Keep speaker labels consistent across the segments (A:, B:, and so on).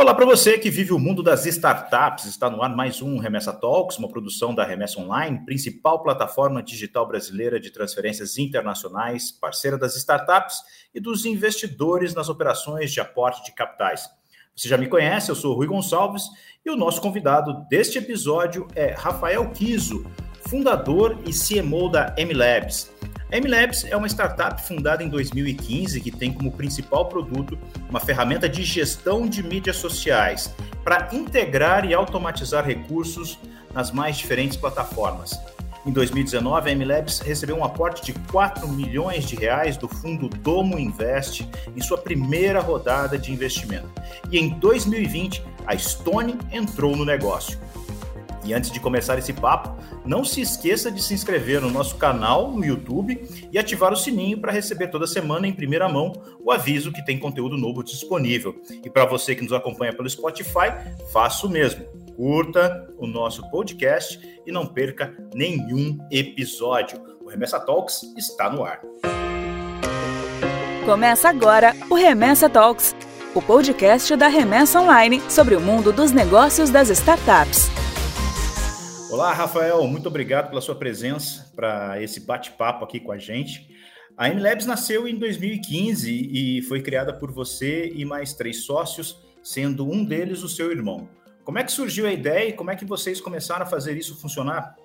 A: Olá para você que vive o mundo das startups. Está no ar mais um Remessa Talks, uma produção da Remessa Online, principal plataforma digital brasileira de transferências internacionais, parceira das startups e dos investidores nas operações de aporte de capitais. Você já me conhece, eu sou Rui Gonçalves e o nosso convidado deste episódio é Rafael Kiso, fundador e CMO da MLabs. A MLabs é uma startup fundada em 2015 que tem como principal produto uma ferramenta de gestão de mídias sociais para integrar e automatizar recursos nas mais diferentes plataformas. Em 2019, a MLabs recebeu um aporte de 4 milhões de reais do fundo Domo Invest em sua primeira rodada de investimento. E em 2020, a Stone entrou no negócio. E antes de começar esse papo, não se esqueça de se inscrever no nosso canal no YouTube e ativar o sininho para receber toda semana em primeira mão o aviso que tem conteúdo novo disponível. E para você que nos acompanha pelo Spotify, faça o mesmo. Curta o nosso podcast e não perca nenhum episódio. O Remessa Talks está no ar.
B: Começa agora o Remessa Talks, o podcast da Remessa Online sobre o mundo dos negócios das startups.
A: Olá, Rafael, muito obrigado pela sua presença para esse bate-papo aqui com a gente. A MLabs nasceu em 2015 e foi criada por você e mais três sócios, sendo um deles o seu irmão. Como é que surgiu a ideia e como é que vocês começaram a fazer isso funcionar?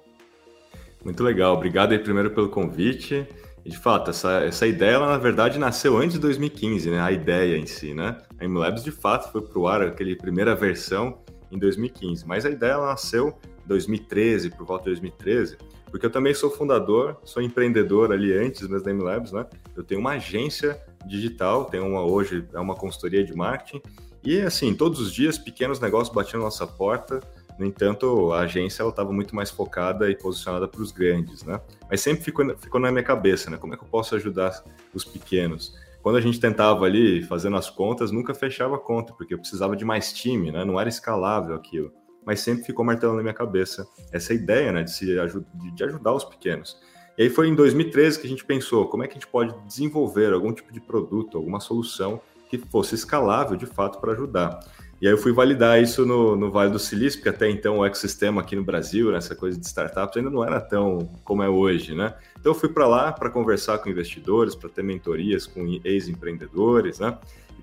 C: Muito legal, obrigado aí primeiro pelo convite. De fato, essa, essa ideia, ela, na verdade, nasceu antes de 2015, né? A ideia em si, né? A MLabs, de fato, foi para o ar, aquele primeira versão, em 2015. Mas a ideia nasceu 2013, por volta de 2013, porque eu também sou fundador, sou empreendedor ali antes mesmo da MLabs, né? Eu tenho uma agência digital, tenho uma hoje, é uma consultoria de marketing, e assim, todos os dias pequenos negócios batiam na nossa porta, no entanto, a agência estava muito mais focada e posicionada para os grandes, né? Mas sempre ficou, ficou na minha cabeça, né? Como é que eu posso ajudar os pequenos? Quando a gente tentava ali, fazendo as contas, nunca fechava a conta, porque eu precisava de mais time, né? Não era escalável aquilo mas sempre ficou martelando na minha cabeça essa ideia né, de, se de ajudar os pequenos. E aí foi em 2013 que a gente pensou como é que a gente pode desenvolver algum tipo de produto, alguma solução que fosse escalável de fato para ajudar. E aí eu fui validar isso no, no Vale do Silício, porque até então o ecossistema aqui no Brasil, nessa coisa de startups, ainda não era tão como é hoje, né? Então eu fui para lá para conversar com investidores, para ter mentorias com ex-empreendedores, né?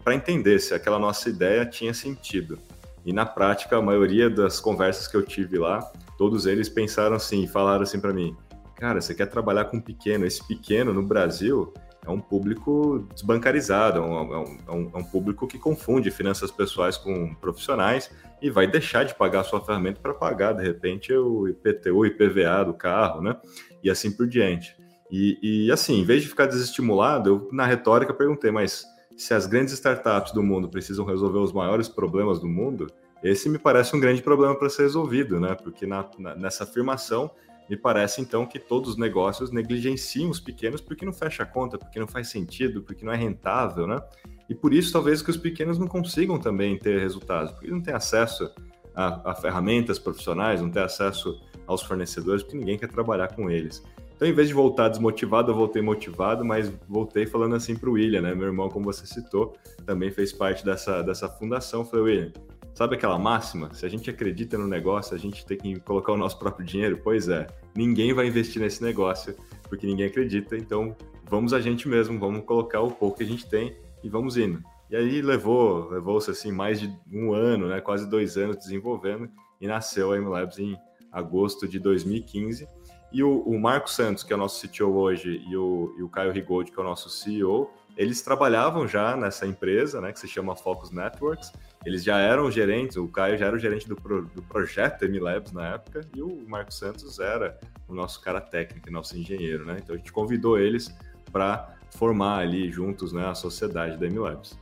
C: Para entender se aquela nossa ideia tinha sentido. E na prática, a maioria das conversas que eu tive lá, todos eles pensaram assim, falaram assim para mim: "Cara, você quer trabalhar com pequeno? Esse pequeno no Brasil é um público desbancarizado, é, é um, é um, é um público que confunde finanças pessoais com profissionais e vai deixar de pagar a sua ferramenta para pagar, de repente, o IPTU, IPVA do carro, né? E assim por diante. E, e assim, em vez de ficar desestimulado, eu na retórica perguntei, mas se as grandes startups do mundo precisam resolver os maiores problemas do mundo, esse me parece um grande problema para ser resolvido, né? Porque na, na, nessa afirmação me parece então que todos os negócios negligenciam os pequenos porque não fecha a conta, porque não faz sentido, porque não é rentável, né? E por isso talvez que os pequenos não consigam também ter resultados, porque não têm acesso a, a ferramentas profissionais, não têm acesso aos fornecedores, porque ninguém quer trabalhar com eles. Então, em vez de voltar desmotivado, eu voltei motivado, mas voltei falando assim para o William, né? Meu irmão, como você citou, também fez parte dessa, dessa fundação. Falei, William, sabe aquela máxima? Se a gente acredita no negócio, a gente tem que colocar o nosso próprio dinheiro? Pois é, ninguém vai investir nesse negócio porque ninguém acredita, então vamos a gente mesmo, vamos colocar o pouco que a gente tem e vamos indo. E aí levou, levou-se assim mais de um ano, né, quase dois anos desenvolvendo e nasceu a MLabs em agosto de 2015 e o, o Marco Santos, que é o nosso CTO hoje, e o, e o Caio Rigold, que é o nosso CEO, eles trabalhavam já nessa empresa, né, que se chama Focus Networks. Eles já eram gerentes, o Caio já era o gerente do, pro, do projeto MLabs na época, e o Marco Santos era o nosso cara técnico, nosso engenheiro, né? Então a gente convidou eles para formar ali juntos né, a sociedade da MLabs.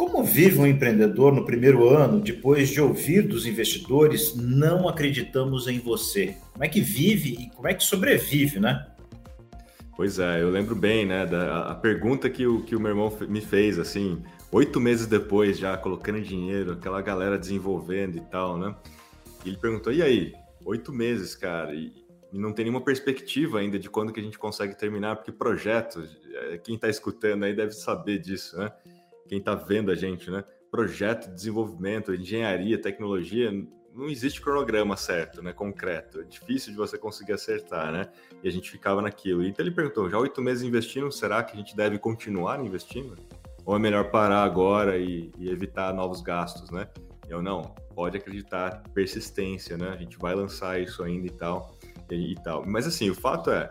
A: Como vive um empreendedor no primeiro ano, depois de ouvir dos investidores, não acreditamos em você? Como é que vive e como é que sobrevive, né?
C: Pois é, eu lembro bem, né, da a pergunta que o, que o meu irmão me fez, assim, oito meses depois, já colocando dinheiro, aquela galera desenvolvendo e tal, né? E ele perguntou, e aí? Oito meses, cara, e, e não tem nenhuma perspectiva ainda de quando que a gente consegue terminar, porque projetos, é, quem está escutando aí deve saber disso, né? Quem está vendo a gente, né? projeto de desenvolvimento, engenharia, tecnologia, não existe cronograma certo, né, concreto. É difícil de você conseguir acertar, né? E a gente ficava naquilo. Então ele perguntou: já oito meses investindo, será que a gente deve continuar investindo? Ou é melhor parar agora e, e evitar novos gastos, né? Eu não, pode acreditar, persistência, né? A gente vai lançar isso ainda e tal, e, e tal. Mas assim, o fato é,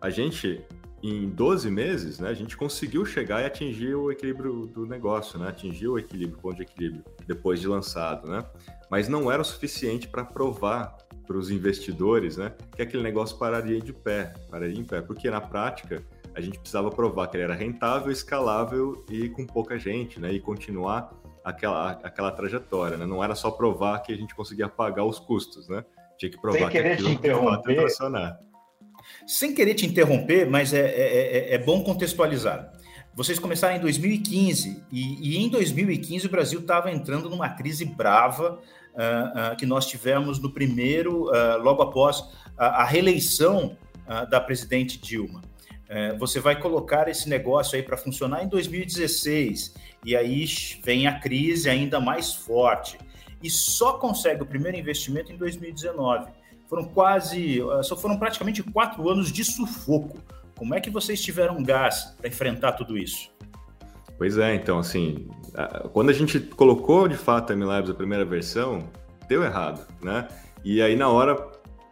C: a gente em 12 meses, né, a gente conseguiu chegar e atingir o equilíbrio do negócio, né? Atingir o equilíbrio, o ponto de equilíbrio, depois de lançado, né? Mas não era o suficiente para provar para os investidores, né, que aquele negócio pararia de pé, pararia em pé, porque na prática a gente precisava provar que ele era rentável, escalável e com pouca gente, né, e continuar aquela, aquela trajetória, né? Não era só provar que a gente conseguia pagar os custos, né? Tinha que provar
A: que
C: aquilo
A: te interromper, sem querer te interromper, mas é, é, é, é bom contextualizar. Vocês começaram em 2015 e, e em 2015 o Brasil estava entrando numa crise brava uh, uh, que nós tivemos no primeiro, uh, logo após a, a reeleição da presidente Dilma. você vai colocar esse negócio aí para funcionar em 2016 e aí vem a crise ainda mais forte e só consegue o primeiro investimento em 2019. Foram quase, eh, só foram praticamente quatro anos de sufoco. Como é que vocês tiveram gás para enfrentar tudo isso?
C: Pois é, então, assim, quando a gente colocou de fato a MLabs a primeira versão, deu errado, né? E aí na hora,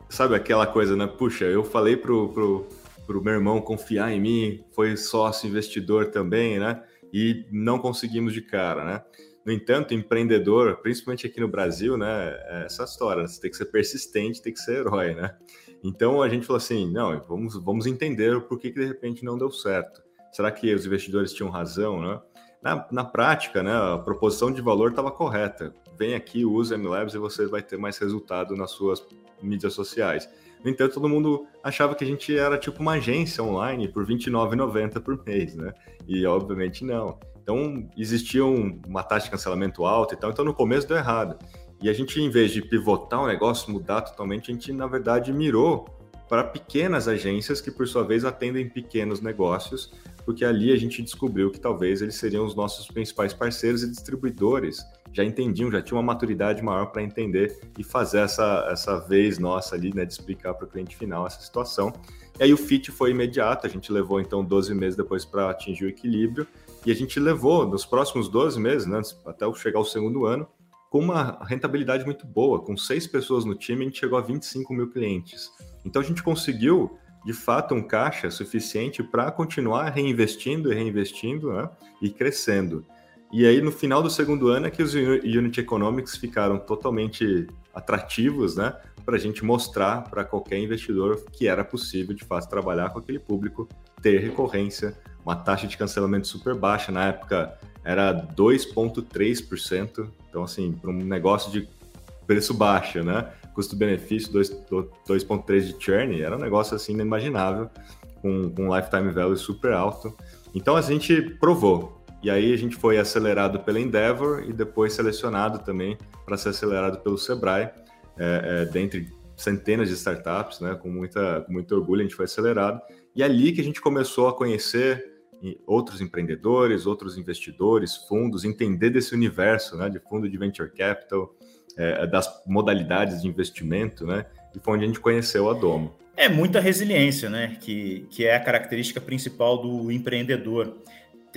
C: sabe aquela coisa, né? Puxa, eu falei pro, pro, pro meu irmão confiar em mim, foi sócio investidor também, né? E não conseguimos de cara, né? No entanto, empreendedor, principalmente aqui no Brasil, né, é essa história, você tem que ser persistente, tem que ser herói, né? Então a gente falou assim, não, vamos, vamos entender o porquê que de repente não deu certo. Será que os investidores tinham razão, né? Na, na prática, né, a proposição de valor estava correta. Vem aqui, use MLabs e você vai ter mais resultado nas suas mídias sociais. No entanto, todo mundo achava que a gente era tipo uma agência online por R$29,90 por mês, né? E obviamente não. Então, existia uma taxa de cancelamento alta e tal, então no começo deu errado. E a gente, em vez de pivotar o negócio, mudar totalmente, a gente, na verdade, mirou para pequenas agências que, por sua vez, atendem pequenos negócios, porque ali a gente descobriu que talvez eles seriam os nossos principais parceiros e distribuidores. Já entendiam, já tinham uma maturidade maior para entender e fazer essa, essa vez nossa ali, né, de explicar para o cliente final essa situação. E aí o fit foi imediato, a gente levou então 12 meses depois para atingir o equilíbrio, e a gente levou nos próximos 12 meses, né, até chegar ao segundo ano, com uma rentabilidade muito boa. Com seis pessoas no time, a gente chegou a 25 mil clientes. Então a gente conseguiu, de fato, um caixa suficiente para continuar reinvestindo e reinvestindo né, e crescendo. E aí, no final do segundo ano, é que os Unit Economics ficaram totalmente atrativos, né? Para a gente mostrar para qualquer investidor que era possível, de fato, trabalhar com aquele público, ter recorrência, uma taxa de cancelamento super baixa. Na época era 2,3%. Então, assim, para um negócio de preço baixo, né? Custo-benefício 2,3% de churn, era um negócio assim inimaginável, com, um lifetime value super alto. Então a gente provou. E aí a gente foi acelerado pela Endeavor e depois selecionado também para ser acelerado pelo Sebrae, é, é, dentre centenas de startups, né? Com, muita, com muito orgulho a gente foi acelerado. E é ali que a gente começou a conhecer outros empreendedores, outros investidores, fundos, entender desse universo né, de fundo de venture capital, é, das modalidades de investimento, né? E foi onde a gente conheceu a Domo.
A: É muita resiliência, né? Que, que é a característica principal do empreendedor.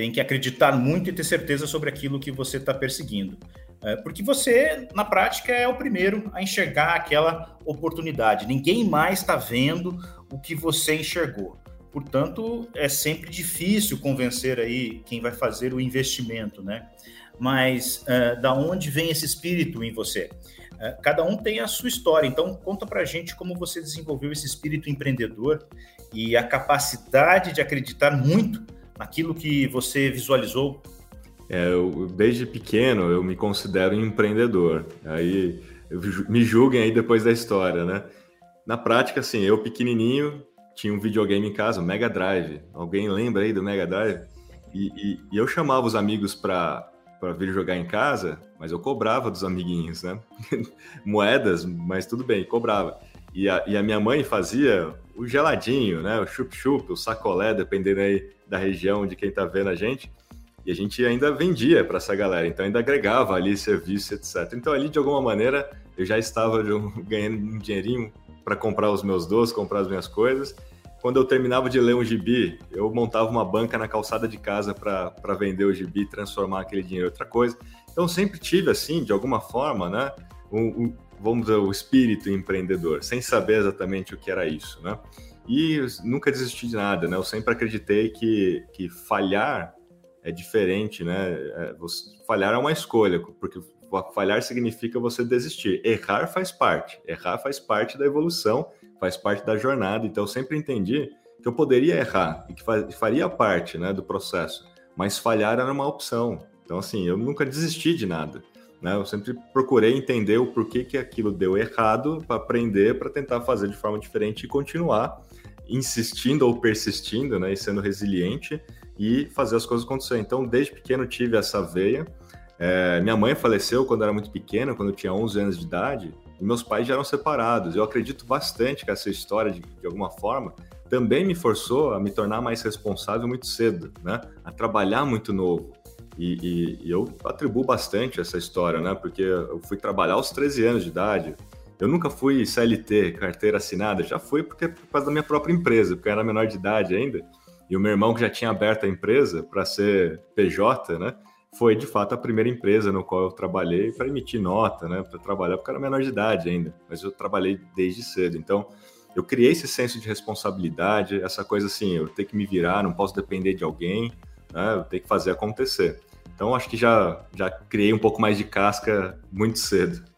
A: Tem que acreditar muito e ter certeza sobre aquilo que você está perseguindo. É, porque você, na prática, é o primeiro a enxergar aquela oportunidade. Ninguém mais está vendo o que você enxergou. Portanto, é sempre difícil convencer aí quem vai fazer o investimento, né? Mas uh, da onde vem esse espírito em você? Uh, cada um tem a sua história. Então, conta para gente como você desenvolveu esse espírito empreendedor e a capacidade de acreditar muito naquilo que você visualizou.
C: É, eu, desde pequeno eu me considero empreendedor. Aí me julguem aí depois da história, né? Na prática, assim, eu pequenininho tinha um videogame em casa, o Mega Drive. Alguém lembra aí do Mega Drive? E, e, e eu chamava os amigos para vir jogar em casa, mas eu cobrava dos amiguinhos, né? Moedas, mas tudo bem, cobrava. E a, e a minha mãe fazia o geladinho, né? O chup-chup, o sacolé, dependendo aí da região de quem tá vendo a gente. E a gente ainda vendia para essa galera, então ainda agregava ali serviço, etc. Então ali, de alguma maneira, eu já estava ganhando um dinheirinho para comprar os meus doces, comprar as minhas coisas. Quando eu terminava de ler um gibi, eu montava uma banca na calçada de casa para vender o gibi, transformar aquele dinheiro em outra coisa. Então sempre tive assim, de alguma forma, né, um, um, vamos dizer, o espírito empreendedor, sem saber exatamente o que era isso, né? E nunca desisti de nada, né? Eu sempre acreditei que, que falhar é diferente, né? É, você, falhar é uma escolha, porque falhar significa você desistir. Errar faz parte. Errar faz parte da evolução, faz parte da jornada. Então, eu sempre entendi que eu poderia errar e que faria parte né, do processo, mas falhar era uma opção. Então, assim, eu nunca desisti de nada. Né? Eu sempre procurei entender o porquê que aquilo deu errado para aprender, para tentar fazer de forma diferente e continuar insistindo ou persistindo, né, e sendo resiliente e fazer as coisas acontecer. Então, desde pequeno tive essa veia. É, minha mãe faleceu quando era muito pequena, quando eu tinha 11 anos de idade, e meus pais já eram separados. Eu acredito bastante que essa história, de, de alguma forma, também me forçou a me tornar mais responsável muito cedo, né? A trabalhar muito novo. E, e, e, eu atribuo bastante essa história, né? Porque eu fui trabalhar aos 13 anos de idade. Eu nunca fui CLT, carteira assinada, já fui porque por causa da minha própria empresa, porque eu era menor de idade ainda. E o meu irmão, que já tinha aberto a empresa para ser PJ, né? Foi de fato a primeira empresa no qual eu trabalhei para emitir nota, né? Para trabalhar, porque eu era menor de idade ainda, mas eu trabalhei desde cedo. Então, eu criei esse senso de responsabilidade, essa coisa assim, eu tenho que me virar, não posso depender de alguém, né? Eu tenho que fazer acontecer. Então, acho que já, já criei um pouco mais de casca muito cedo.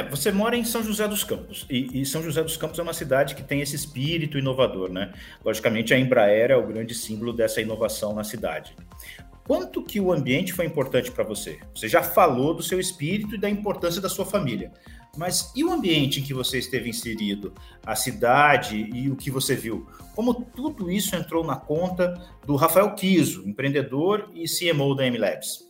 A: É, você mora em São José dos Campos, e, e, São José dos Campos é uma cidade que tem esse espírito inovador, né? Logicamente, a Embraer é o grande símbolo dessa inovação na cidade. Quanto que o ambiente foi importante para você? Você já falou do seu espírito e da importância da sua família, mas e o ambiente em que você esteve inserido? A cidade e o que você viu? Como tudo isso entrou na conta do Rafael Kiso, empreendedor e CMO da MLabs?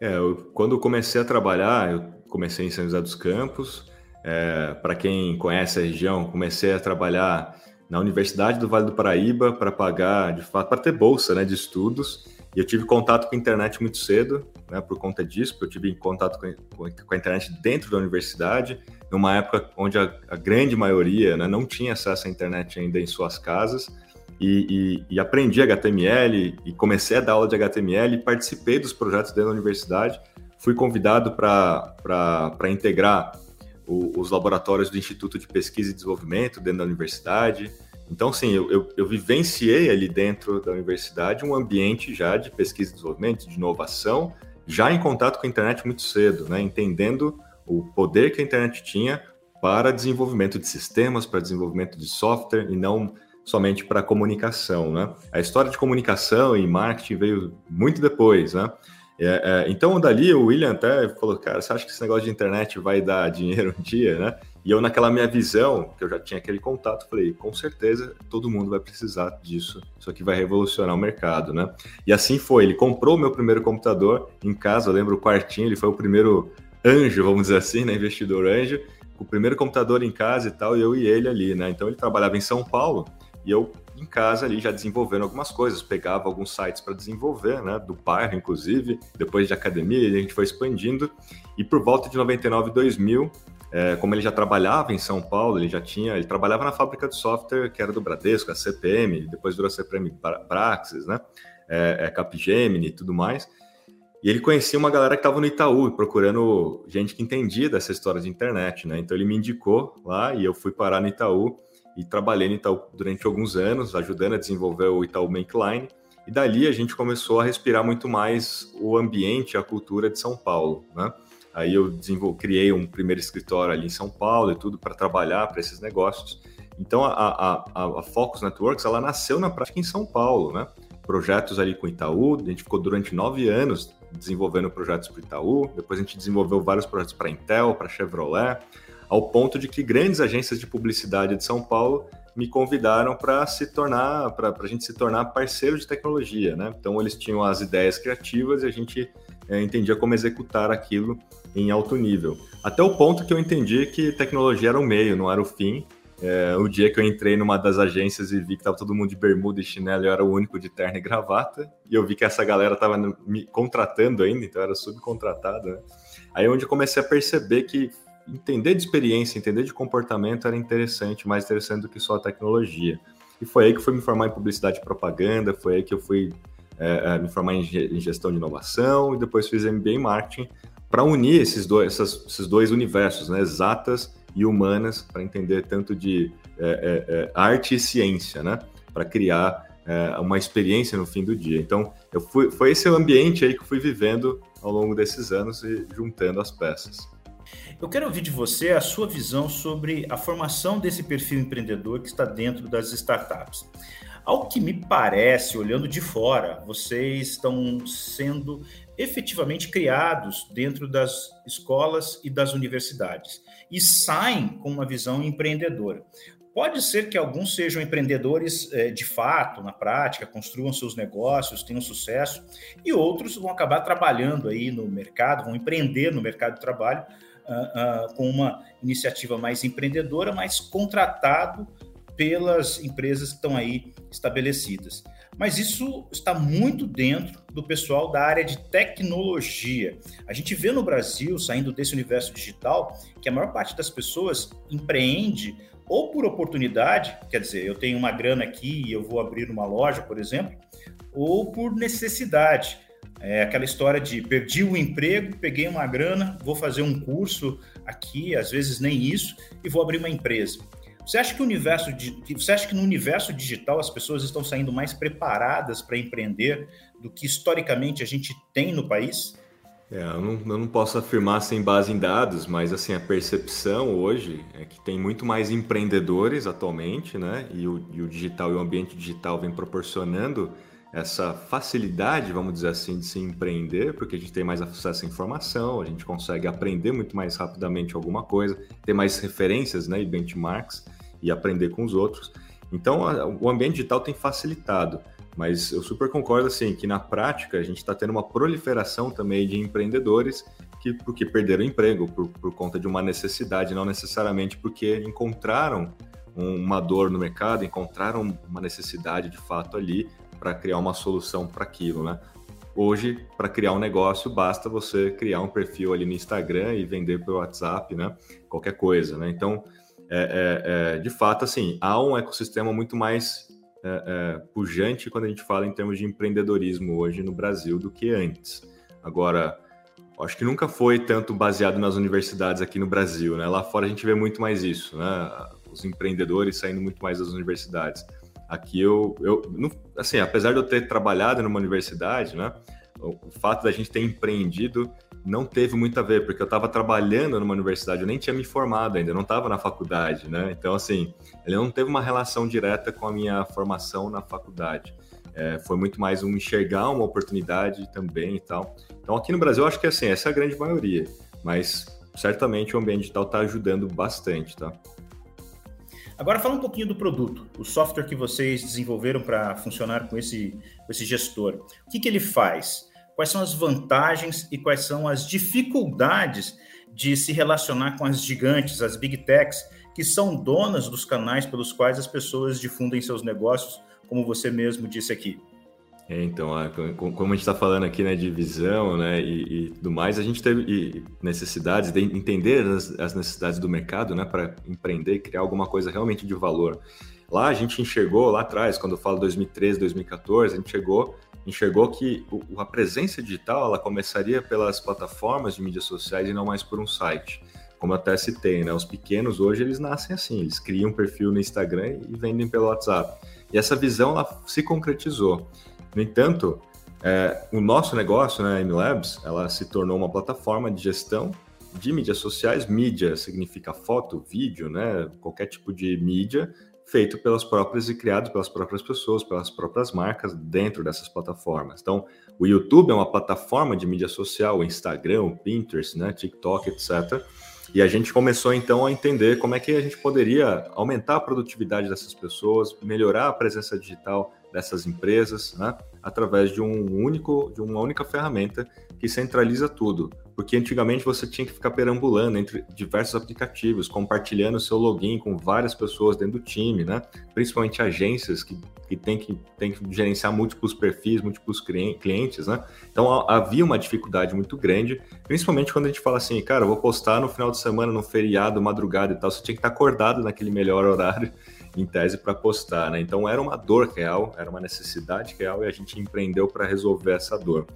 C: É, eu, quando eu comecei a trabalhar, eu comecei em São José dos Campos. É, para quem conhece a região, comecei a trabalhar na Universidade do Vale do Paraíba para pagar, de fato, para ter bolsa né, de estudos. E eu tive contato com a internet muito cedo, né, por conta disso, porque eu tive contato com, a internet dentro da universidade, numa época onde a, a grande maioria né, não tinha acesso à internet ainda em suas casas. E, e, e, aprendi HTML e comecei a dar aula de HTML, participei dos projetos dentro da universidade Fui convidado para integrar o, os laboratórios do Instituto de Pesquisa e Desenvolvimento dentro da universidade. Então, sim, eu, eu, eu, vivenciei ali dentro da universidade um ambiente já de pesquisa e desenvolvimento, de inovação, já em contato com a internet muito cedo, né? entendendo o poder que a internet tinha para desenvolvimento de sistemas, para desenvolvimento de software e não somente para comunicação. Né? A história de comunicação e marketing veio muito depois. Né? É, é, então, dali, o William até falou, cara, você acha que esse negócio de internet vai dar dinheiro um dia, né? E eu, naquela minha visão, que eu já tinha aquele contato, falei, com certeza, todo mundo vai precisar disso. Isso aqui vai revolucionar o mercado, né? E assim foi. Ele comprou o meu primeiro computador em casa, eu lembro o quartinho, ele foi o primeiro anjo, vamos dizer assim, né? Investidor anjo. O primeiro computador em casa e tal, eu e ele ali, né? Então, ele trabalhava em São Paulo e eu em casa ali já desenvolvendo algumas coisas, pegava alguns sites para desenvolver, né, do bairro inclusive, depois de academia, a gente foi expandindo e por volta de 99 2000, é, como ele já trabalhava em São Paulo, ele já tinha, ele trabalhava na fábrica de software que era do Bradesco, a CPM, depois virou a CPM Praxis, né, é, é Capgemini e tudo mais. E ele conhecia uma galera que estava no Itaú, procurando gente que entendia dessa história de internet, né? Então ele me indicou lá e eu fui parar no Itaú e trabalhei no Itaú durante alguns anos, ajudando a desenvolver o Itaú Bankline. E dali a gente começou a respirar muito mais o ambiente, a cultura de São Paulo, né? Aí eu criei um primeiro escritório ali em São Paulo e tudo para trabalhar para esses negócios. Então a, a, a, Focus Networks ela nasceu na prática em São Paulo, né? Projetos ali com o Itaú, a gente ficou durante nove anos desenvolvendo projetos para o Itaú, depois a gente desenvolveu vários projetos para Intel, para Chevrolet, ao ponto de que grandes agências de publicidade de São Paulo me convidaram para se tornar, para a gente se tornar parceiro de tecnologia, né? Então eles tinham as ideias criativas e a gente é, entendia como executar aquilo em alto nível. Até o ponto que eu entendi que tecnologia era o meio, não era o fim, É, o dia que eu entrei numa das agências e vi que tava todo mundo de bermuda e chinelo, eu era o único de terno e gravata, e eu vi que essa galera tava me contratando ainda, então eu era subcontratado, né? Aí é onde comecei a perceber que entender de experiência, entender de comportamento era interessante, mais interessante do que só a tecnologia. E foi aí que eu fui me formar em publicidade e propaganda, foi aí que eu fui é, me formar em gestão de inovação e depois fiz MBA em marketing para unir esses dois, essas, esses dois universos, né, exatas e humanas, para entender tanto de é, é, é arte e ciência, né, para criar é, uma experiência no fim do dia. Então, eu fui, foi esse ambiente aí que eu fui vivendo ao longo desses anos e juntando as peças.
A: Eu quero ouvir de você a sua visão sobre a formação desse perfil empreendedor que está dentro das startups. Ao que me parece, olhando de fora, vocês estão sendo efetivamente criados dentro das escolas e das universidades e saem com uma visão empreendedora. Pode ser que alguns sejam empreendedores é, de fato, na prática, construam seus negócios, tenham sucesso, e outros vão acabar trabalhando aí no mercado, vão empreender no mercado de trabalho uh, uh, com uma iniciativa mais empreendedora, mas contratado pelas empresas que estão aí estabelecidas. Mas isso está muito dentro do pessoal da área de tecnologia. A gente vê no Brasil, saindo desse universo digital, que a maior parte das pessoas empreende ou por oportunidade, quer dizer, eu tenho uma grana aqui e eu vou abrir uma loja, por exemplo, ou por necessidade. É aquela história de perdi o emprego, peguei uma grana, vou fazer um curso aqui, às vezes nem isso, e vou abrir uma empresa. Você acha que o universo você acha que no universo digital as pessoas estão saindo mais preparadas para empreender do que historicamente a gente tem no país?
C: É, eu, não, eu, não, posso afirmar sem base em dados, mas assim a percepção hoje é que tem muito mais empreendedores atualmente, né? E o, e o digital e o ambiente digital vem proporcionando essa facilidade, vamos dizer assim, de se empreender, porque a gente tem mais acesso à informação, a gente consegue aprender muito mais rapidamente alguma coisa, ter mais referências né, e benchmarks e aprender com os outros. Então, a, o ambiente digital tem facilitado, mas eu super concordo assim que na prática a gente está tendo uma proliferação também de empreendedores que porque perderam emprego por, por conta de uma necessidade, não necessariamente porque encontraram uma dor no mercado, encontraram uma necessidade de fato ali para criar uma solução para aquilo, né? Hoje, para criar um negócio, basta você criar um perfil ali no Instagram e vender pelo WhatsApp, né? Qualquer coisa, né? Então, é, é, é, de fato, assim, há um ecossistema muito mais é, é, pujante quando a gente fala em termos de empreendedorismo hoje no Brasil do que antes. Agora, acho que nunca foi tanto baseado nas universidades aqui no Brasil, né? Lá fora a gente vê muito mais isso, né? Os empreendedores saindo muito mais das universidades. Aqui eu, eu assim, apesar de eu ter trabalhado numa universidade, né? O, fato da gente ter empreendido não teve muito a ver, porque eu estava trabalhando numa universidade, eu nem tinha me formado ainda, não estava na faculdade, né? Então, assim, ele não teve uma relação direta com a minha formação na faculdade. É, foi muito mais um enxergar uma oportunidade também e tal. Então, aqui no Brasil, eu acho que assim, essa é a grande maioria, mas certamente o ambiente digital está ajudando bastante, tá?
A: Agora fala um pouquinho do produto, o software que vocês desenvolveram para funcionar com esse, com esse gestor. O que, que ele faz? quais são as vantagens e quais são as dificuldades de se relacionar com as gigantes, as big techs, que são donas dos canais pelos quais as pessoas difundem seus negócios, como você mesmo disse aqui.
C: É, então, como a gente está falando aqui né, de visão né, e, e tudo mais, a gente teve necessidades de entender as, as necessidades do mercado né, para empreender e criar alguma coisa realmente de valor. Lá a gente enxergou, lá atrás, quando eu falo 2013, 2014, a gente chegou enxergou que a presença digital ela começaria pelas plataformas de mídias sociais e não mais por um site. Como até citei, né? Os pequenos hoje eles nascem assim, eles criam um perfil no Instagram e vendem pelo WhatsApp. E essa visão ela se concretizou. No entanto, é, o nosso negócio, né, a MLabs, ela se tornou uma plataforma de gestão de mídias sociais. Mídia significa foto, vídeo, né, qualquer tipo de mídia feito pelas próprias e criado pelas próprias pessoas, pelas próprias marcas dentro dessas plataformas. Então, o YouTube é uma plataforma de mídia social, o Instagram, o Pinterest, né, TikTok, etc. E a gente começou então a entender como é que a gente poderia aumentar a produtividade dessas pessoas, melhorar a presença digital dessas empresas, né, através de um único, de uma única ferramenta que centraliza tudo. Porque antigamente você tinha que ficar perambulando entre diversos aplicativos, compartilhando seu login com várias pessoas dentro do time, né? Principalmente agências que, que têm que, tem que gerenciar múltiplos perfis, múltiplos clientes, né? Então havia uma dificuldade muito grande, principalmente quando a gente fala assim, cara, vou postar no final de semana, no feriado, madrugada e tal, você tinha que estar acordado naquele melhor horário em tese para postar, né? Então era uma dor real, era uma necessidade real e a gente empreendeu para resolver essa dor.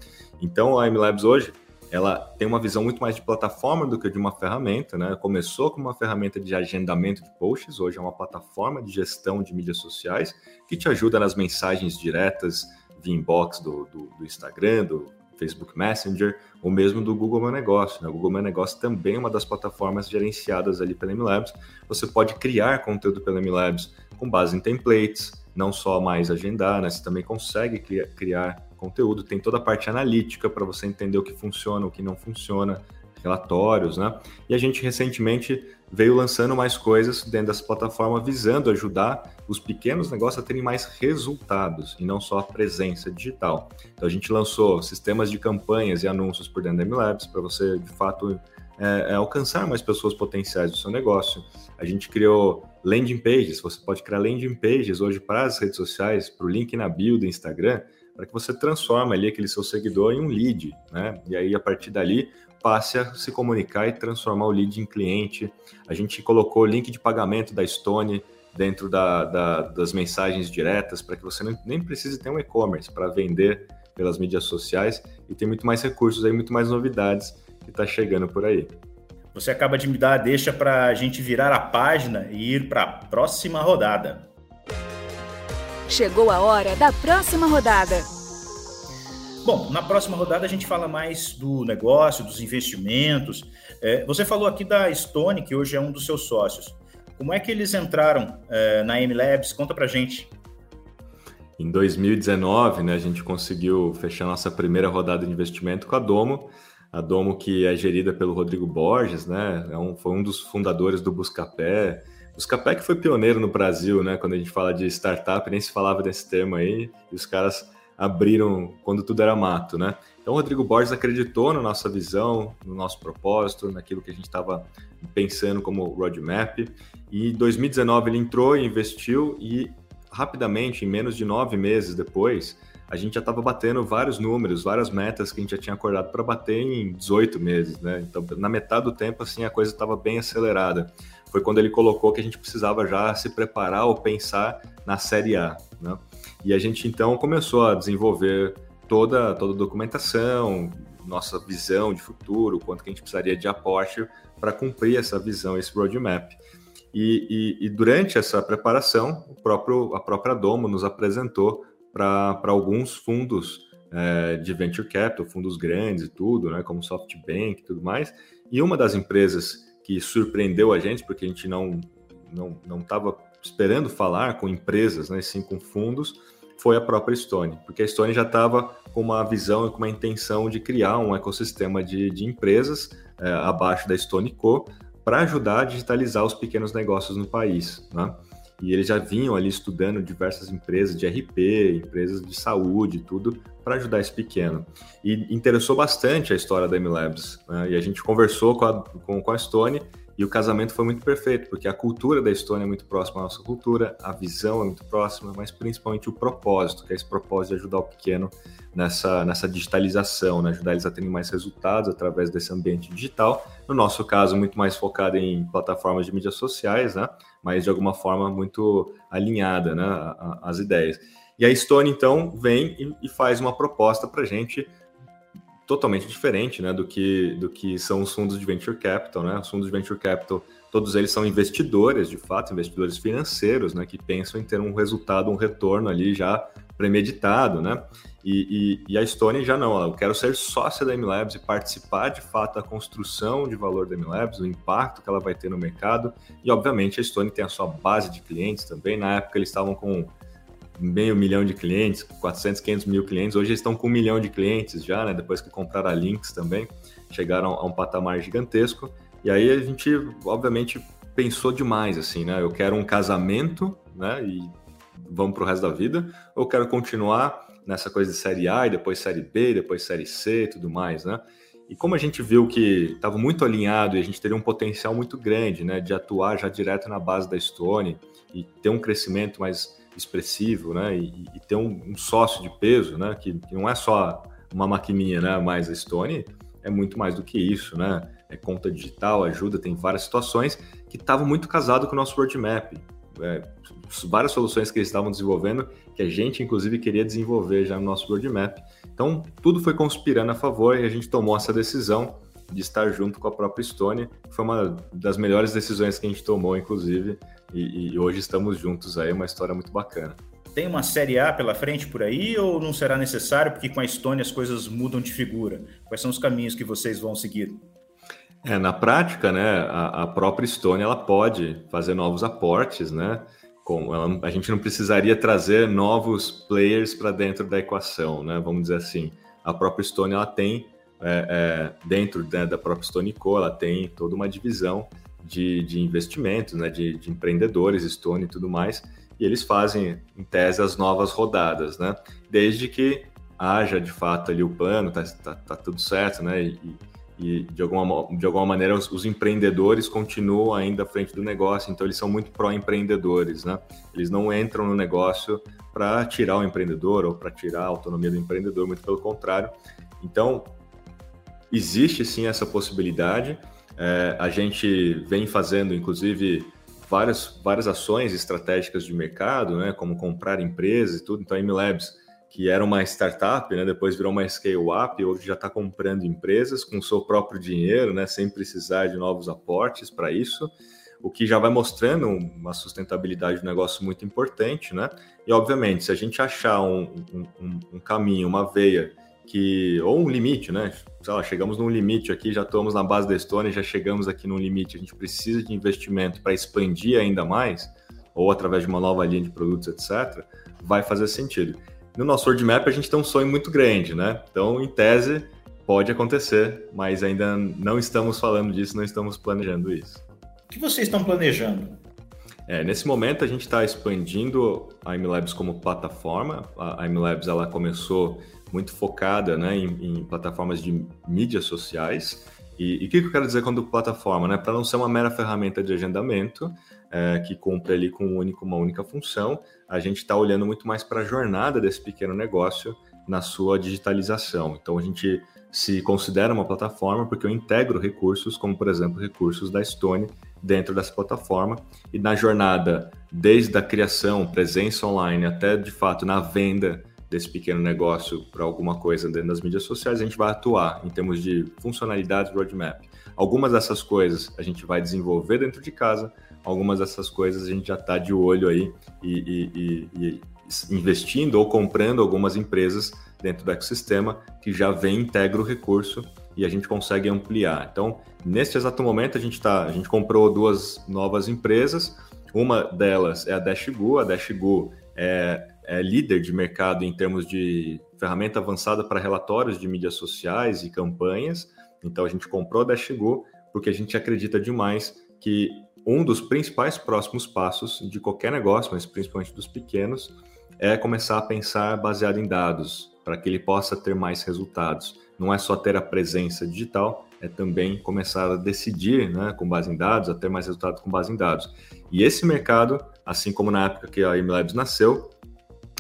C: Então a MLabs hoje ela tem uma visão muito mais de plataforma do que de uma ferramenta, né? Começou como uma ferramenta de agendamento de posts, hoje é uma plataforma de gestão de mídias sociais que te ajuda nas mensagens diretas via inbox do, do, do Instagram, do Facebook Messenger, ou mesmo do Google Meu Negócio. Né? O Google Meu Negócio também é uma das plataformas gerenciadas ali pela MLabs. Você pode criar conteúdo pela MLabs com base em templates, não só mais agendar, né? Você também consegue criar conteúdo, tem toda a parte analítica para você entender o que funciona, o que não funciona, relatórios, né? E a gente recentemente veio lançando mais coisas dentro dessa plataforma, visando ajudar os pequenos negócios a terem mais resultados e não só a presença digital. Então a gente lançou sistemas de campanhas e anúncios por dentro da MLabs para você de fato é, é, alcançar mais pessoas potenciais do seu negócio. A gente criou landing pages, você pode criar landing pages hoje para as redes sociais, para o link na bio do Instagram, para que você transforme ali aquele seu seguidor em um lead, né? E aí a partir dali passe a se comunicar e transformar o lead em cliente. A gente colocou o link de pagamento da Stone dentro da, da, das mensagens diretas para que você nem precise ter um e-commerce para vender pelas mídias sociais e tem muito mais recursos aí, muito mais novidades que está chegando por aí.
A: Você acaba de me dar a deixa para a gente virar a página e ir para a próxima rodada.
B: Chegou a hora da próxima rodada.
A: Bom, na próxima rodada a gente fala mais do negócio, dos investimentos. É, você falou aqui da Stone, que hoje é um dos seus sócios. Como é que eles entraram é, na M-Labs? Conta pra gente.
C: Em 2019, né, a gente conseguiu fechar nossa primeira rodada de investimento com a Domo. A Domo, que é gerida pelo Rodrigo Borges, né, é um, foi um dos fundadores do Buscapé. Buscapé que foi pioneiro no Brasil, né, quando a gente fala de startup, nem se falava desse termo aí, e os caras abriram quando tudo era mato, né? Então, o Rodrigo Borges acreditou na nossa visão, no nosso propósito, naquilo que a gente estava pensando como roadmap. E em 2019 ele entrou e investiu e rapidamente, em menos de nove meses depois, a gente já estava batendo vários números, várias metas que a gente já tinha acordado para bater em 18 meses, né? Então, na metade do tempo, assim, a coisa estava bem acelerada. Foi quando ele colocou que a gente precisava já se preparar ou pensar na série A, né? E a gente então começou a desenvolver toda, toda a documentação, nossa visão de futuro, quanto que a gente precisaria de aporte para cumprir essa visão, esse roadmap. E, e, e, durante essa preparação, o próprio, a própria Domo nos apresentou para alguns fundos é, de venture capital, fundos grandes e tudo, né, como SoftBank e tudo mais. E uma das empresas que surpreendeu a gente, porque a gente não não estava esperando falar com empresas, né, sim com fundos, foi a própria Stone, porque a Stone já estava com uma visão e com uma intenção de criar um ecossistema de, de empresas é, abaixo da Stone Co. para ajudar a digitalizar os pequenos negócios no país. Né? E eles já vinham ali estudando diversas empresas de RP, empresas de saúde, tudo, para ajudar esse pequeno. E interessou bastante a história da MLabs. Né? E a gente conversou com a, com, com a Stone e o casamento foi muito perfeito, porque a cultura da Estônia é muito próxima à nossa cultura, a visão é muito próxima, mas principalmente o propósito, que é esse propósito de ajudar o pequeno nessa, nessa digitalização, né? ajudar eles a terem mais resultados através desse ambiente digital. No nosso caso, muito mais focado em plataformas de mídias sociais, né? mas de alguma forma muito alinhada né? às ideias. E a Estônia, então, vem e, e faz uma proposta para a gente totalmente diferente né, do, que, do que são os fundos de venture capital. Né? Os fundos de venture capital, todos eles são investidores, de fato, investidores financeiros, né, que pensam em ter um resultado, um retorno ali já premeditado. Né? E, e, e a Stone já não, eu quero ser sócia da MLabs e participar de fato da construção de valor da MLabs, o impacto que ela vai ter no mercado. E, obviamente, a Stone tem a sua base de clientes também. Na época, eles estavam com meio milhão de clientes, 400, 500 mil clientes. Hoje eles estão com um milhão de clientes já, né? Depois que compraram a Links também, chegaram a um patamar gigantesco. E aí a gente, obviamente, pensou demais, assim, né? Eu quero um casamento, né? E vamos para o resto da vida, ou eu quero continuar nessa coisa de série A e depois série B, depois série C e tudo mais, né? E como a gente viu que estava muito alinhado e a gente teria um potencial muito grande, né, de atuar já direto na base da Stone e ter um crescimento mais expressivo, né, e, e ter um, um, sócio de peso, né, que, que, não é só uma maquininha, né, mas a Stone é muito mais do que isso, né, é conta digital, ajuda, tem várias situações que estavam muito casado com o nosso roadmap, é, várias soluções que eles estavam desenvolvendo que a gente inclusive queria desenvolver já no nosso roadmap. Então tudo foi conspirando a favor e a gente tomou essa decisão de estar junto com a própria Stone. Foi uma das melhores decisões que a gente tomou, inclusive, e, e hoje estamos juntos aí, uma história muito bacana.
A: Tem uma Série A pela frente por aí ou não será necessário porque com a Stone as coisas mudam de figura? Quais são os caminhos que vocês vão seguir?
C: É, na prática, né, a, a própria Stone ela pode fazer novos aportes, né? Com, ela, a gente não precisaria trazer novos players para dentro da equação, né? Vamos dizer assim, a própria Stone ela tem é, é, dentro né, da própria Stone Co, ela tem toda uma divisão de, de investimentos, né, de, de, empreendedores, Stone e tudo mais, e eles fazem, em tese, as novas rodadas, né, desde que haja de fato ali o plano, tá, tá, tá tudo certo, né, e, e, de, alguma, de alguma maneira os, os, empreendedores continuam ainda à frente do negócio, então eles são muito pró-empreendedores, né, eles não entram no negócio para tirar o empreendedor ou para tirar a autonomia do empreendedor, muito pelo contrário, então existe sim essa possibilidade. É, a gente vem fazendo, inclusive, várias, várias ações estratégicas de mercado, né, como comprar empresas e tudo. Então, a MLabs, que era uma startup, né, depois virou uma scale-up, hoje já está comprando empresas com seu próprio dinheiro, né, sem precisar de novos aportes para isso, o que já vai mostrando uma sustentabilidade do negócio muito importante. Né? E, obviamente, se a gente achar um, um, um caminho, uma veia que ou um limite, né? Sei lá, chegamos num limite aqui, já estamos na base da Estônia, já chegamos aqui num limite, a gente precisa de investimento para expandir ainda mais, ou através de uma nova linha de produtos, etc., vai fazer sentido. No nosso roadmap, a gente tem um sonho muito grande, né? Então, em tese, pode acontecer, mas ainda não estamos falando disso, não estamos planejando isso.
A: O que vocês estão planejando?
C: É, nesse momento, a gente está expandindo a MLabs como plataforma. A MLabs ela começou muito focada né, em, em plataformas de mídias sociais. E o que, que eu quero dizer quando plataforma? Né? Para não ser uma mera ferramenta de agendamento é, que cumpre ali com um único, uma única função, a gente está olhando muito mais para a jornada desse pequeno negócio na sua digitalização. Então a gente se considera uma plataforma porque eu integro recursos, como por exemplo recursos da Stone, dentro dessa plataforma e na jornada, desde a criação, presença online, até de fato na venda desse pequeno negócio para alguma coisa dentro das mídias sociais, a gente vai atuar em termos de funcionalidades roadmap. Algumas dessas coisas a gente vai desenvolver dentro de casa, algumas dessas coisas a gente já está de olho aí e, e, e, e, investindo ou comprando algumas empresas dentro do ecossistema que já vem integra o recurso e a gente consegue ampliar. Então, neste exato momento, a gente, tá, a gente comprou duas novas empresas. Uma delas é a Dashgu. A Dashgu é é líder de mercado em termos de ferramenta avançada para relatórios de mídias sociais e campanhas. Então a gente comprou a Dashgo porque a gente acredita demais que um dos principais próximos passos de qualquer negócio, mas principalmente dos pequenos, é começar a pensar baseado em dados, para que ele possa ter mais resultados. Não é só ter a presença digital, é também começar a decidir, né, com base em dados, a ter mais resultados com base em dados. E esse mercado, assim como na época que a MLabs nasceu,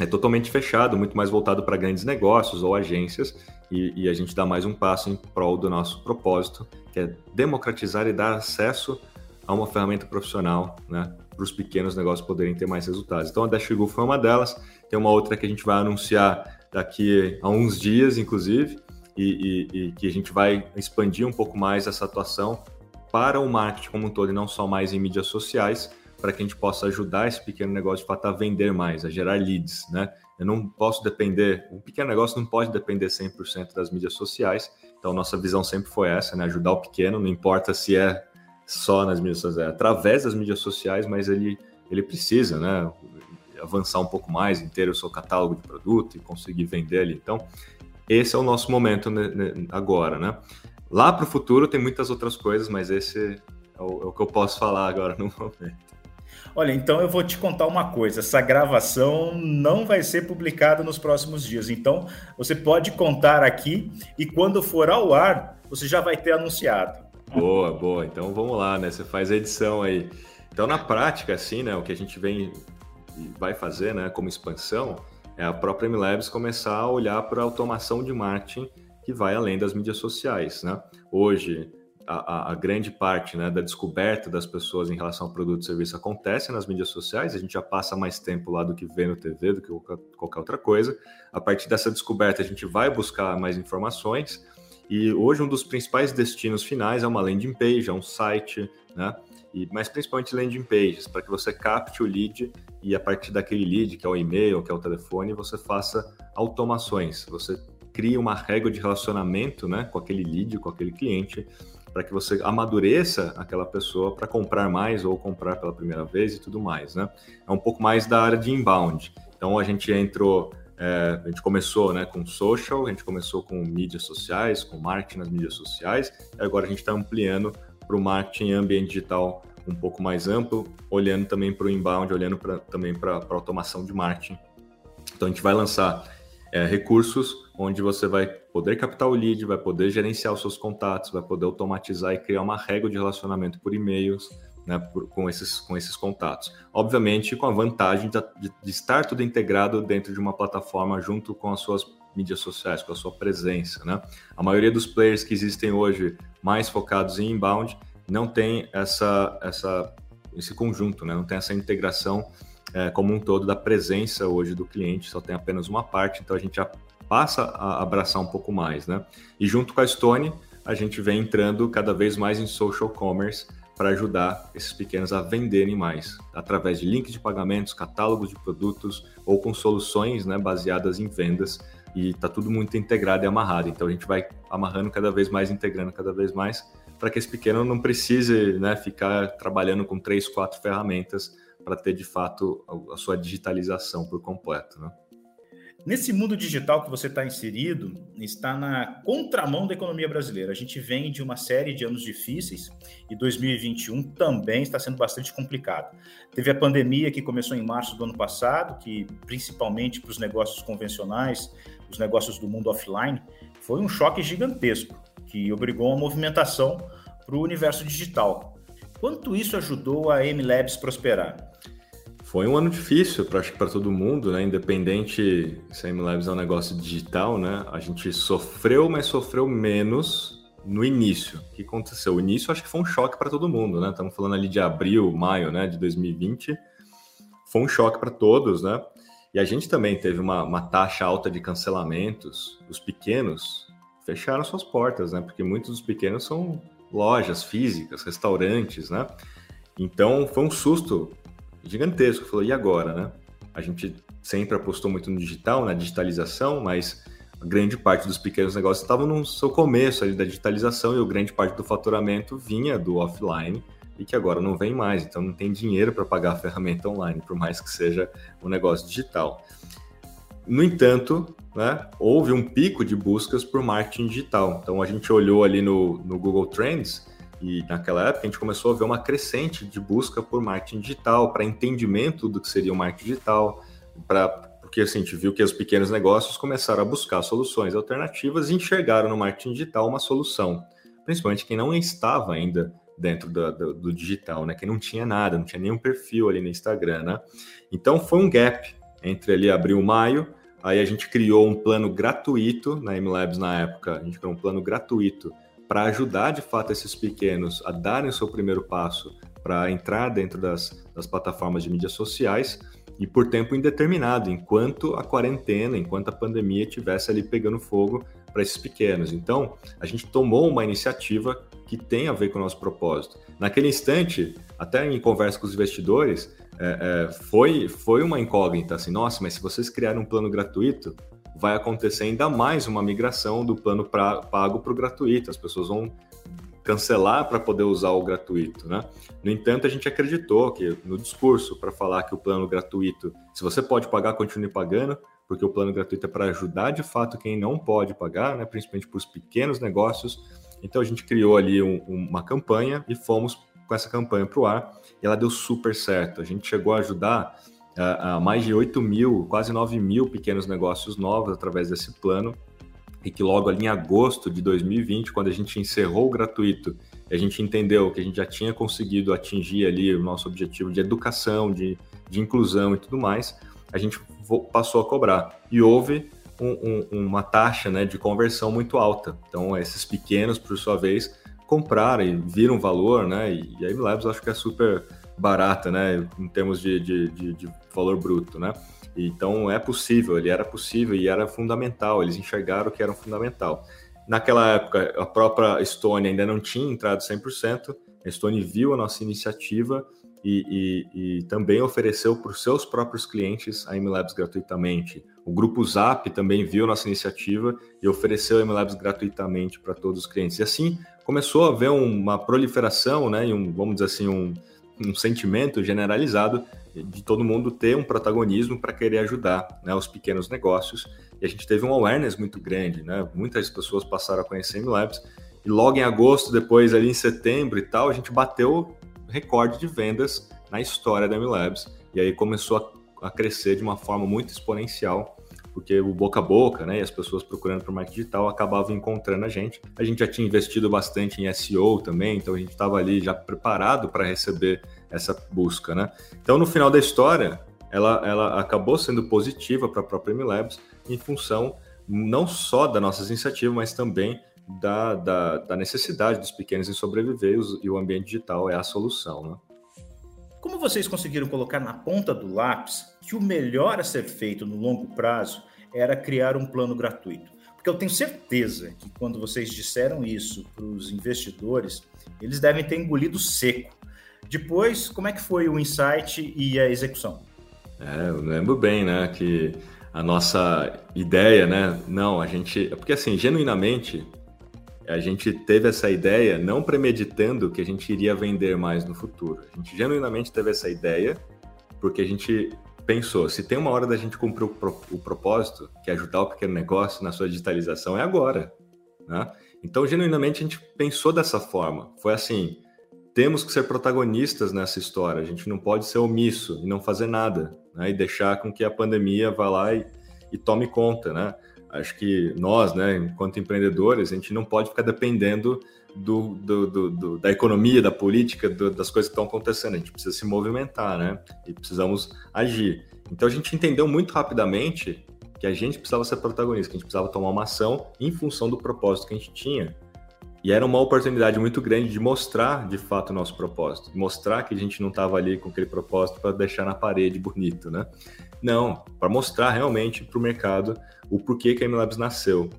C: é totalmente fechado, muito mais voltado para grandes negócios ou agências, e, e, a gente dá mais um passo em prol do nosso propósito, que é democratizar e dar acesso a uma ferramenta profissional, né, para os pequenos negócios poderem ter mais resultados. Então a Dashgu foi uma delas, tem uma outra que a gente vai anunciar daqui a uns dias, inclusive, e, e, e que a gente vai expandir um pouco mais essa atuação para o marketing como um todo e não só mais em mídias sociais, para que a gente possa ajudar esse pequeno negócio de fato a vender mais, a gerar leads, né? Eu não posso depender, um pequeno negócio não pode depender 100% das mídias sociais, então nossa visão sempre foi essa, né? Ajudar o pequeno, não importa se é só nas mídias sociais, é através das mídias sociais, mas ele, ele precisa, né? Avançar um pouco mais, ter o seu catálogo de produto e conseguir vender ali. Então, esse é o nosso momento agora, né? Lá para o futuro tem muitas outras coisas, mas esse é o, é o que eu posso falar agora no momento.
A: Olha, então eu vou te contar uma coisa: essa gravação não vai ser publicada nos próximos dias. Então, você pode contar aqui e quando for ao ar, você já vai ter anunciado.
C: Boa, boa. Então vamos lá, né? Você faz a edição aí. Então, na prática, assim, né, o que a gente vem e vai fazer, né, como expansão, é a própria MLabs começar a olhar para a automação de marketing que vai além das mídias sociais, né? Hoje, a, a, grande parte né, da descoberta das pessoas em relação ao produto e serviço acontece nas mídias sociais, a gente já passa mais tempo lá do que vê no TV, do que qualquer, outra coisa. A partir dessa descoberta, a gente vai buscar mais informações, e hoje um dos principais destinos finais é uma landing page, é um site, né? E, mas principalmente landing pages, para que você capte o lead e a partir daquele lead, que é o e-mail, que é o telefone, você faça automações. Você cria uma régua de relacionamento né, com aquele lead, com aquele cliente, para que você amadureça aquela pessoa para comprar mais ou comprar pela primeira vez e tudo mais, né? É um pouco mais da área de inbound. Então a gente entrou, é, a gente começou, né, com social, a gente começou com mídias sociais, com marketing nas mídias sociais, e agora a gente está ampliando para o marketing ambiente digital um pouco mais amplo, olhando também para o inbound, olhando pra, também para a automação de marketing. Então a gente vai lançar é, recursos onde você vai poder captar o lead, vai poder gerenciar os seus contatos, vai poder automatizar e criar uma régua de relacionamento por e-mails né, por, com, esses, com esses contatos. Obviamente, com a vantagem de, de, estar tudo integrado dentro de uma plataforma junto com as suas mídias sociais, com a sua presença. Né? A maioria dos players que existem hoje, mais focados em inbound, não tem essa, essa, esse conjunto, né? não tem essa integração é, como um todo da presença hoje do cliente, só tem apenas uma parte, então a gente passa a abraçar um pouco mais, né? E junto com a Stone, a gente vem entrando cada vez mais em social commerce para ajudar esses pequenos a venderem mais, através de links de pagamentos, catálogos de produtos ou com soluções né, baseadas em vendas e está tudo muito integrado e amarrado. Então a gente vai amarrando cada vez mais, integrando cada vez mais, para que esse pequeno não precise né, ficar trabalhando com três, quatro ferramentas para ter de fato a, sua digitalização por completo. Né?
A: Nesse mundo digital que você está inserido, está na contramão da economia brasileira. A gente vem de uma série de anos difíceis e 2021 também está sendo bastante complicado. Teve a pandemia que começou em março do ano passado, que principalmente para os negócios convencionais, os negócios do mundo offline, foi um choque gigantesco que obrigou a movimentação para o universo digital. Quanto isso ajudou a MLabs prosperar?
C: Foi um ano difícil, para acho que para todo mundo, né? Independente se a MLabs é um negócio digital, né? A gente sofreu, mas sofreu menos no início. O que aconteceu? O início acho que foi um choque para todo mundo, né? Estamos falando ali de abril, maio, né? De 2020. Foi um choque para todos, né? E a gente também teve uma, uma taxa alta de cancelamentos. Os pequenos fecharam suas portas, né? Porque muitos dos pequenos são lojas físicas, restaurantes, né? Então foi um susto gigantesco. Falou, e agora, né? A gente sempre apostou muito no digital, na digitalização, mas a grande parte dos pequenos negócios estavam no seu começo ali da digitalização e a grande parte do faturamento vinha do offline e que agora não vem mais. Então não tem dinheiro para pagar a ferramenta online, por mais que seja um negócio digital. No entanto, né, houve um pico de buscas por marketing digital. Então a gente olhou ali no, no Google Trends e naquela época a gente começou a ver uma crescente de busca por marketing digital, para entendimento do que seria o marketing digital, para porque assim, a gente viu que os pequenos negócios começaram a buscar soluções alternativas e enxergaram no marketing digital uma solução, principalmente quem não estava ainda dentro do, do, do, digital, né? Quem não tinha nada, não tinha nenhum perfil ali no Instagram, né? Então foi um gap entre ali abril e maio. Aí a gente criou um plano gratuito na MLabs na época, a gente criou um plano gratuito para ajudar de fato esses pequenos a darem o seu primeiro passo para entrar dentro das, das plataformas de mídias sociais e por tempo indeterminado, enquanto a quarentena, enquanto a pandemia estivesse ali pegando fogo para esses pequenos. Então, a gente tomou uma iniciativa que tem a ver com o nosso propósito. Naquele instante, até em conversa com os investidores, é, é, foi, foi uma incógnita, assim, nossa, mas se vocês criarem um plano gratuito, vai acontecer ainda mais uma migração do plano pra, pago para o gratuito. As pessoas vão cancelar para poder usar o gratuito, né? No entanto, a gente acreditou que no discurso para falar que o plano gratuito, se você pode pagar, continue pagando, porque o plano gratuito é para ajudar de fato quem não pode pagar, né? Principalmente para os pequenos negócios. Então a gente criou ali um, uma campanha e fomos com essa campanha para o ar e ela deu super certo. A gente chegou a ajudar uh, mais de 8 mil, quase 9 mil pequenos negócios novos através desse plano e que logo ali em agosto de 2020, quando a gente encerrou o gratuito, a gente entendeu que a gente já tinha conseguido atingir ali o nosso objetivo de educação, de, de inclusão e tudo mais, a gente passou a cobrar. E houve um, um, uma taxa né, de conversão muito alta. Então, esses pequenos, por sua vez, compraram e viram valor, né? E, e a MLabs acho que é super barata, né? Em termos de, de, de, de valor bruto, né? Então é possível, ele era possível e era fundamental, eles enxergaram que era fundamental. Naquela época, a própria Estônia ainda não tinha entrado 100%, a Estônia viu a nossa iniciativa e, e, e também ofereceu para os seus próprios clientes a MLabs gratuitamente. O grupo Zap também viu nossa iniciativa e ofereceu a MLabs gratuitamente para todos os clientes. E assim começou a haver uma proliferação, né, e um, vamos dizer assim, um, um sentimento generalizado de todo mundo ter um protagonismo para querer ajudar né, os pequenos negócios. E a gente teve um awareness muito grande, né? Muitas pessoas passaram a conhecer MLabs. E logo em agosto, depois ali em setembro e tal, a gente bateu recorde de vendas na história da MLabs. E aí começou a, a crescer de uma forma muito exponencial porque o boca a boca, né, e as pessoas procurando por marketing digital acabavam encontrando a gente. A gente já tinha investido bastante em SEO também, então a gente estava ali já preparado para receber essa busca, né? Então, no final da história, ela, ela acabou sendo positiva para a própria MLabs em função não só das nossas iniciativas, mas também da, da, da necessidade dos pequenos em sobreviver e o ambiente digital é a solução, né?
A: Como vocês conseguiram colocar na ponta do lápis que o melhor a ser feito no longo prazo era criar um plano gratuito? Porque eu tenho certeza que quando vocês disseram isso para os investidores, eles devem ter engolido seco. Depois, como é que foi o insight e a execução?
C: É, eu lembro bem, né, que a nossa ideia, né, não, a gente, porque assim, genuinamente, a gente teve essa ideia não premeditando que a gente iria vender mais no futuro. A gente genuinamente teve essa ideia porque a gente pensou, se tem uma hora da gente cumprir o, pro, o propósito, que é ajudar o pequeno negócio na sua digitalização, é agora. Né? Então, genuinamente, a gente pensou dessa forma. Foi assim, temos que ser protagonistas nessa história. A gente não pode ser omisso e não fazer nada, né? E deixar com que a pandemia vá lá e, e tome conta, né? Acho que nós, né, enquanto empreendedores, a gente não pode ficar dependendo do, do, do, da economia, da política, das coisas que estão acontecendo. A gente precisa se movimentar, né? E precisamos agir. Então a gente entendeu muito rapidamente que a gente precisava ser protagonista, que a gente precisava tomar uma ação em função do propósito que a gente tinha. E era uma oportunidade muito grande de mostrar de fato o nosso propósito, mostrar que a gente não estava ali com aquele propósito para deixar na parede bonito, né? Não, para mostrar realmente para o mercado o porquê que a MLabs nasceu.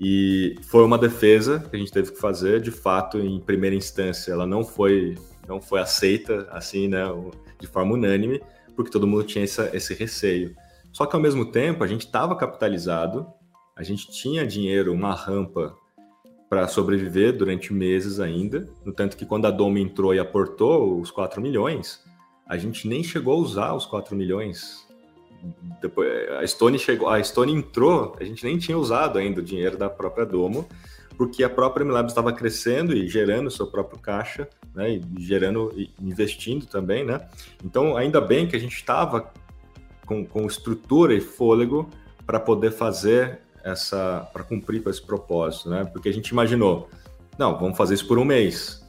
C: E foi uma defesa que a gente teve que fazer, de fato, em primeira instância, ela não foi não foi aceita assim, né, de forma unânime, porque todo mundo tinha essa, esse receio. Só que ao mesmo tempo, a gente estava capitalizado, a gente tinha dinheiro, uma rampa para sobreviver durante meses ainda, no tanto que quando a Doma entrou e aportou os 4 milhões, a gente nem chegou a usar os 4 milhões depois, a Stone chegou, a Stone entrou, a gente nem tinha usado ainda o dinheiro da própria Domo, porque a própria MLabs estava crescendo e gerando seu próprio caixa, né, e gerando e investindo também, né? Então, ainda bem que a gente estava com, com estrutura e fôlego para poder fazer essa, para cumprir com esse propósito, né? Porque a gente imaginou, não, vamos fazer isso por um mês.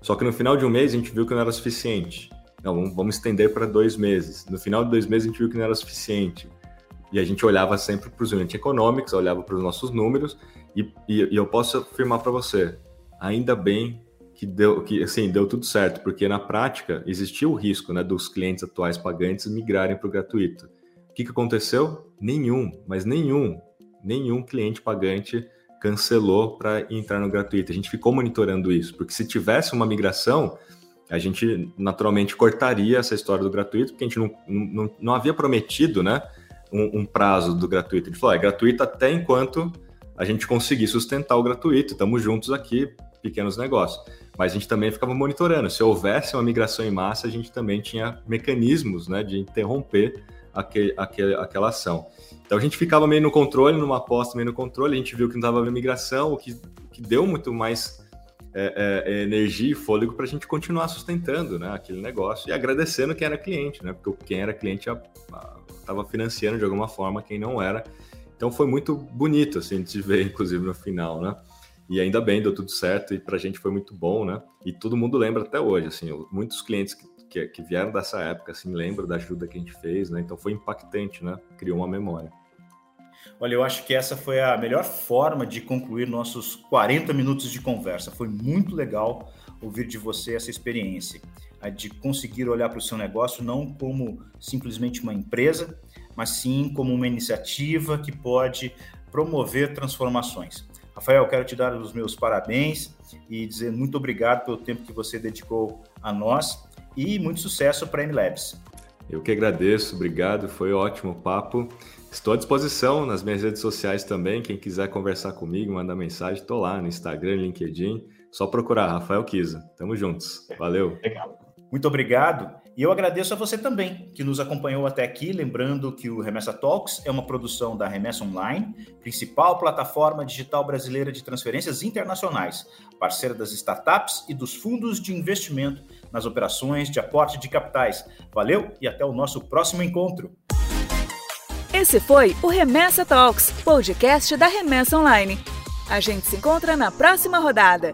C: Só que no final de um mês a gente viu que não era suficiente. Não, vamos, estender para dois meses. No final de dois meses a gente viu que não era suficiente. E a gente olhava sempre para os unit econômicos, olhava para os nossos números, e, e, e eu posso afirmar para você, ainda bem que deu, que assim, deu tudo certo, porque na prática existia o risco né, dos clientes atuais pagantes migrarem para o gratuito. O que, que aconteceu? Nenhum, mas nenhum, nenhum cliente pagante cancelou para entrar no gratuito. A gente ficou monitorando isso, porque se tivesse uma migração, a gente naturalmente cortaria essa história do gratuito, porque a gente não, não, não havia prometido né, um, um, prazo do gratuito. Gente falou, é gratuito até enquanto a gente conseguir sustentar o gratuito, estamos juntos aqui, pequenos negócios. Mas a gente também ficava monitorando. Se houvesse uma migração em massa, a gente também tinha mecanismos né, de interromper aquele, aquele, aquela ação. Então a gente ficava meio no controle, numa aposta meio no controle, a gente viu que não estava migração, o que, que deu muito mais é, é, energia e fôlego para a gente continuar sustentando né, aquele negócio e agradecendo quem era cliente, né? Porque quem era cliente estava financiando de alguma forma quem não era. Então foi muito bonito assim de ver, inclusive no final, né? E ainda bem, deu tudo certo e para a gente foi muito bom, né? E todo mundo lembra até hoje, assim, muitos clientes que, que, que vieram dessa época, assim, lembram da ajuda que a gente fez, né? Então foi impactante, né? Criou uma memória.
A: Olha, eu acho que essa foi a melhor forma de concluir nossos 40 minutos de conversa. Foi muito legal ouvir de você essa experiência, de conseguir olhar para o seu negócio não como simplesmente uma empresa, mas sim como uma iniciativa que pode promover transformações. Rafael, quero te dar os meus parabéns e dizer muito obrigado pelo tempo que você dedicou a nós e muito sucesso para a MLabs.
C: Eu que agradeço, obrigado, foi ótimo o papo. Estou à disposição nas minhas redes sociais também. Quem quiser conversar comigo, mandar mensagem, estou lá no Instagram, LinkedIn. Só procurar Rafael Kiza. Tamo juntos. Valeu.
A: Legal. Muito obrigado. E eu agradeço a você também que nos acompanhou até aqui. Lembrando que o Remessa Talks é uma produção da Remessa Online, principal plataforma digital brasileira de transferências internacionais, parceira das startups e dos fundos de investimento nas operações de aporte de capitais. Valeu e até o nosso próximo encontro.
B: Esse foi o Remessa Talks, podcast da Remessa Online. A gente se encontra na próxima rodada.